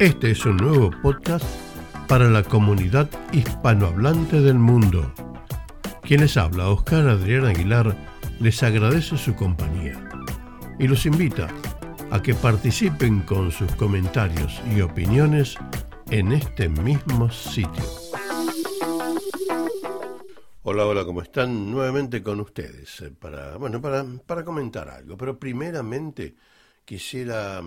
Este es un nuevo podcast para la comunidad hispanohablante del mundo. Quien les habla, Oscar Adrián Aguilar, les agradece su compañía y los invita a que participen con sus comentarios y opiniones en este mismo sitio. Hola, hola, ¿cómo están? Nuevamente con ustedes eh, para, bueno, para, para comentar algo. Pero primeramente quisiera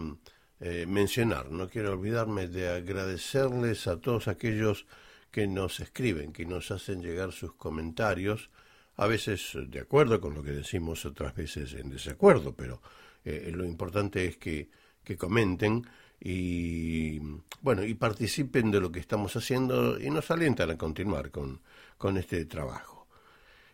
eh, mencionar, no quiero olvidarme de agradecerles a todos aquellos que nos escriben, que nos hacen llegar sus comentarios, a veces de acuerdo con lo que decimos, otras veces en desacuerdo, pero eh, lo importante es que, que comenten y bueno y participen de lo que estamos haciendo y nos alientan a continuar con, con este trabajo.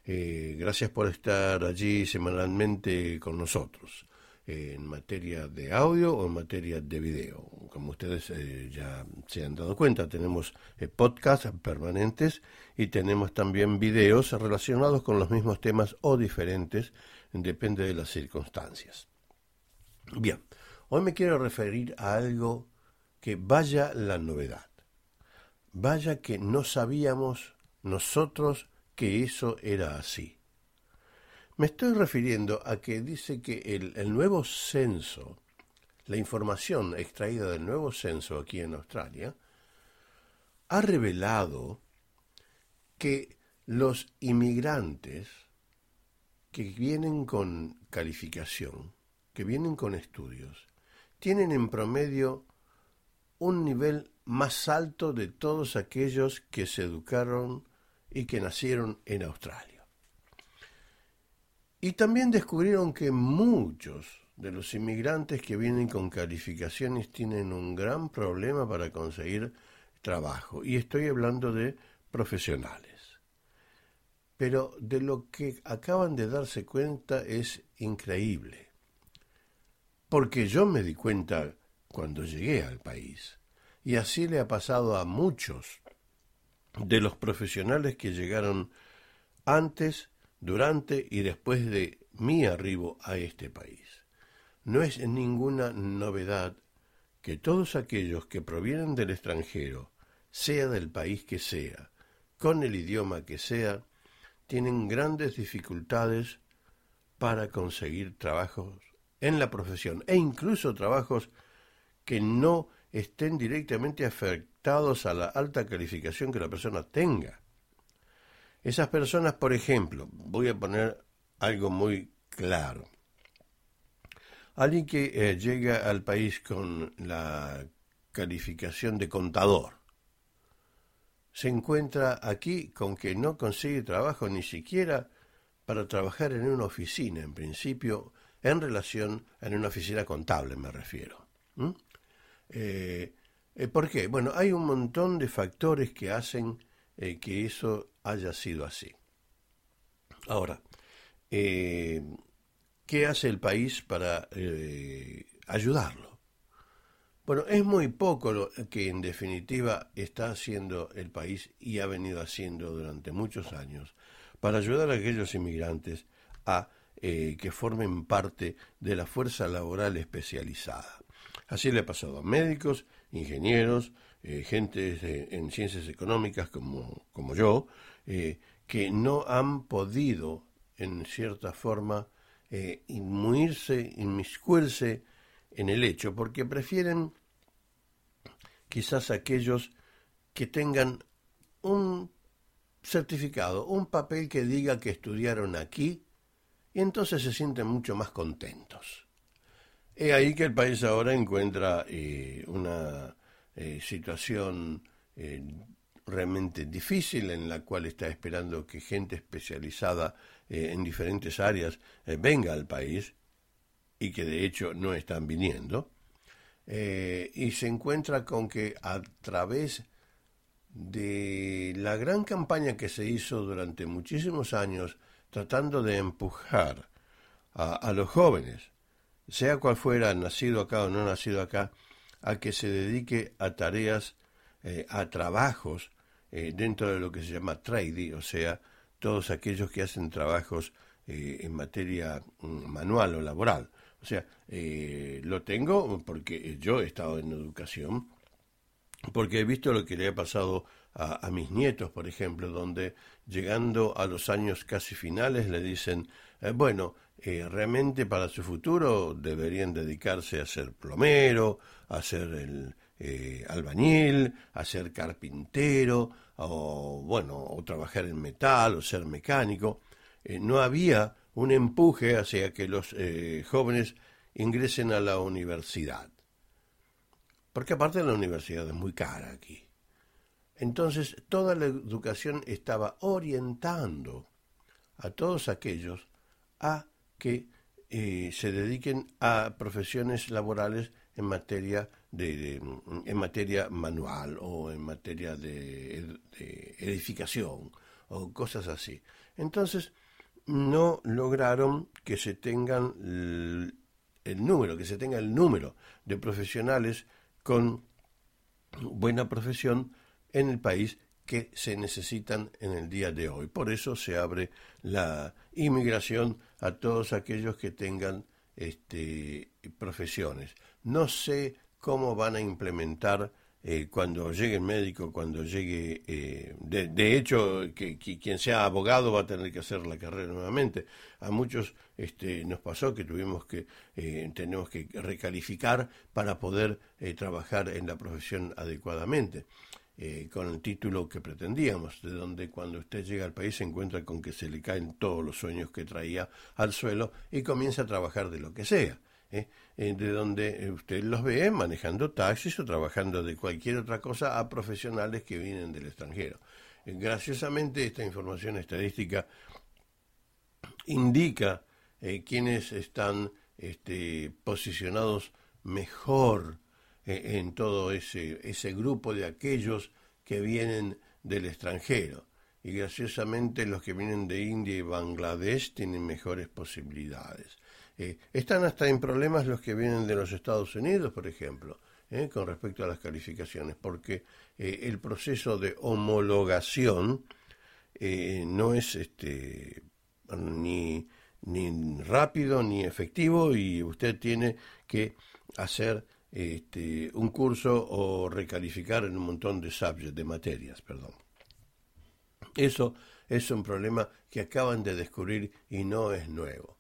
Eh, gracias por estar allí semanalmente con nosotros en materia de audio o en materia de video. Como ustedes eh, ya se han dado cuenta, tenemos eh, podcasts permanentes y tenemos también videos relacionados con los mismos temas o diferentes, depende de las circunstancias. Bien, hoy me quiero referir a algo que vaya la novedad. Vaya que no sabíamos nosotros que eso era así. Me estoy refiriendo a que dice que el, nuevo censo, la información extraída del nuevo censo aquí en Australia, ha revelado que los inmigrantes que vienen con calificación, que vienen con estudios, tienen en promedio un nivel más alto de todos aquellos que se educaron y que nacieron en Australia. Y también descubrieron que muchos de los inmigrantes que vienen con calificaciones tienen un gran problema para conseguir trabajo. Y estoy hablando de profesionales. Pero de lo que acaban de darse cuenta es increíble. Porque yo me di cuenta cuando llegué al país. Y así le ha pasado a muchos de los profesionales que llegaron antes durante y después de mi arribo a este país. No es ninguna novedad que todos aquellos que provienen del extranjero, sea del país que sea, con el idioma que sea, tienen grandes dificultades para conseguir trabajos en la profesión e incluso trabajos que no estén directamente afectados a la alta calificación que la persona tenga. Esas personas, por ejemplo, voy a poner algo muy claro. Alguien que eh, llega al país con la calificación de contador se encuentra aquí con que no consigue trabajo ni siquiera para trabajar en una oficina, en principio, en relación en una oficina contable, me refiero. Eh, eh, ¿Por qué? Bueno, hay un montón de factores que hacen que eso haya sido así. Ahora, eh, ¿qué hace el país para eh, ayudarlo? Bueno, es muy poco lo que en definitiva está haciendo el país y ha venido haciendo durante muchos años para ayudar a aquellos inmigrantes a eh, que formen parte de la fuerza laboral especializada. Así le ha pasado a médicos, ingenieros, gente en ciencias económicas como, como yo, eh, que no han podido, en cierta forma, eh, inmuirse, inmiscuirse en el hecho, porque prefieren quizás aquellos que tengan un certificado, un papel que diga que estudiaron aquí, y entonces se sienten mucho más contentos. Es ahí que el país ahora encuentra eh, una situación realmente difícil en la cual está esperando que gente especializada eh, en diferentes áreas eh, venga al país y que de hecho no están viniendo. Eh, y se encuentra con que a través de la gran campaña que se hizo durante muchísimos años tratando de empujar a los jóvenes, sea cual fuera, nacido acá o no nacido acá, a que se dedique a tareas, a trabajos eh, dentro de lo que se llama trading, o sea, todos aquellos que hacen trabajos eh, en materia mm, manual o laboral. O sea, eh, lo tengo porque yo he estado en educación porque he visto lo que le ha pasado a, mis nietos, por ejemplo, donde llegando a los años casi finales le dicen, eh, bueno, eh, realmente para su futuro deberían dedicarse a ser plomero, a ser el eh, albañil, a ser carpintero, o bueno, o trabajar en metal, o ser mecánico. no había un empuje hacia que los jóvenes ingresen a la universidad. Porque aparte la universidad es muy cara aquí. Entonces toda la educación estaba orientando a todos aquellos a que eh, se dediquen a profesiones laborales en materia de, en materia manual o en materia de, edificación o cosas así. Entonces no lograron que se tengan el número, que se tenga el número de profesionales con buena profesión en el país que se necesitan en el día de hoy. Por eso se abre la inmigración a todos aquellos que tengan este, profesiones. No sé cómo van a implementar eh, cuando llegue el médico, cuando llegue, eh, de, hecho, que, quien sea abogado va a tener que hacer la carrera nuevamente. A muchos este, nos pasó que tuvimos que, eh, tenemos que recalificar para poder trabajar en la profesión adecuadamente. con el título que pretendíamos, de donde cuando usted llega al país se encuentra con que se le caen todos los sueños que traía al suelo y comienza a trabajar de lo que sea. ¿Eh? Eh, de donde eh, usted los ve manejando taxis o trabajando de cualquier otra cosa a profesionales que vienen del extranjero. graciosamente esta información estadística indica quienes están este, posicionados mejor en todo ese, ese grupo de aquellos que vienen del extranjero. Y graciosamente los que vienen de India y Bangladesh tienen mejores posibilidades. Eh, están hasta en problemas los que vienen de los Estados Unidos, por ejemplo, eh, con respecto a las calificaciones, porque eh, el proceso de homologación no es este, ni, rápido ni efectivo y usted tiene que hacer este, un curso o recalificar en un montón de subjects, de materias, perdón. Eso es un problema que acaban de descubrir y no es nuevo.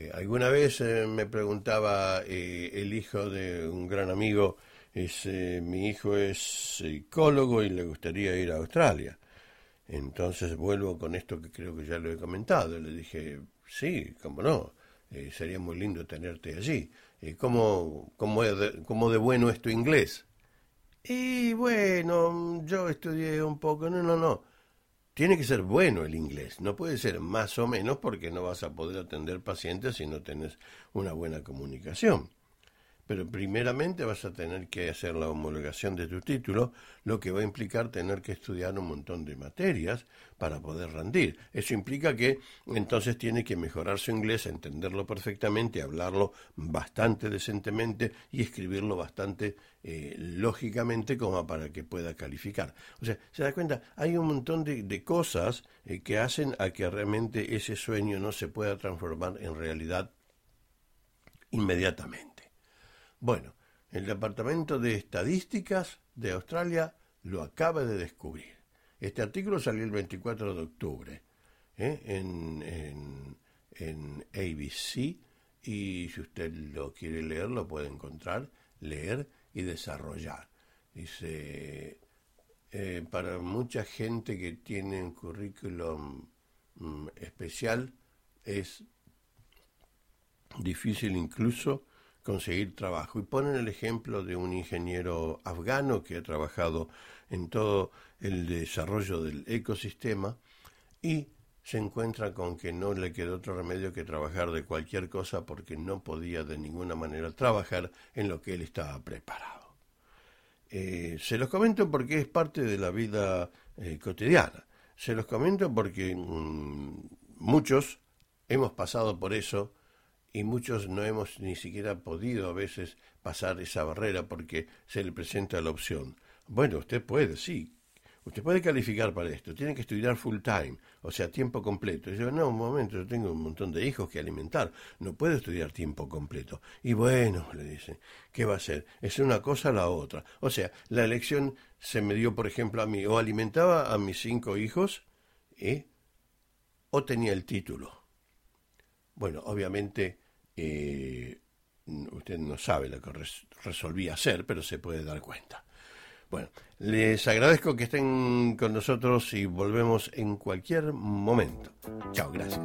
Eh, alguna vez eh, me preguntaba eh, el hijo de un gran amigo, es, mi hijo es psicólogo y le gustaría ir a Australia. Entonces vuelvo con esto que creo que ya lo he comentado. Le dije, sí, cómo no, sería muy lindo tenerte allí. ¿cómo, cómo, de, ¿Cómo de bueno es tu inglés? Y bueno, yo estudié un poco, no, no, no. Tiene que ser bueno el inglés, no puede ser más o menos porque no vas a poder atender pacientes si no tienes una buena comunicación pero primeramente vas a tener que hacer la homologación de tu título, lo que va a implicar tener que estudiar un montón de materias para poder rendir. Eso implica que entonces tiene que mejorar su inglés, entenderlo perfectamente, hablarlo bastante decentemente y escribirlo bastante eh, lógicamente como para que pueda calificar. O sea, se da cuenta, hay un montón de, cosas eh, que hacen a que realmente ese sueño no se pueda transformar en realidad inmediatamente. Bueno, el Departamento de Estadísticas de Australia lo acaba de descubrir. Este artículo salió el 24 de octubre ¿eh? en, en, ABC y si usted lo quiere leer lo puede encontrar, leer y desarrollar. Dice, eh, para mucha gente que tiene un currículum mm, especial es difícil incluso conseguir trabajo. Y ponen el ejemplo de un ingeniero afgano que ha trabajado en todo el desarrollo del ecosistema y se encuentra con que no le quedó otro remedio que trabajar de cualquier cosa porque no podía de ninguna manera trabajar en lo que él estaba preparado. Eh, se los comento porque es parte de la vida eh, cotidiana. Se los comento porque mm, muchos hemos pasado por eso y muchos no hemos ni siquiera podido a veces pasar esa barrera porque se le presenta la opción. Bueno, usted puede, sí. usted puede calificar para esto, tiene que estudiar full time, o sea, tiempo completo. Y yo, no, un momento, yo tengo un montón de hijos que alimentar, no puedo estudiar tiempo completo. Y bueno, le dice, ¿qué va a hacer? Es una cosa la otra. O sea, la elección se me dio, por ejemplo, a mí, o alimentaba a mis cinco hijos, ¿eh? o tenía el título. Bueno, obviamente, eh, usted no sabe lo que resolví hacer, pero se puede dar cuenta. Bueno, les agradezco que estén con nosotros y volvemos en cualquier momento. Chao, gracias.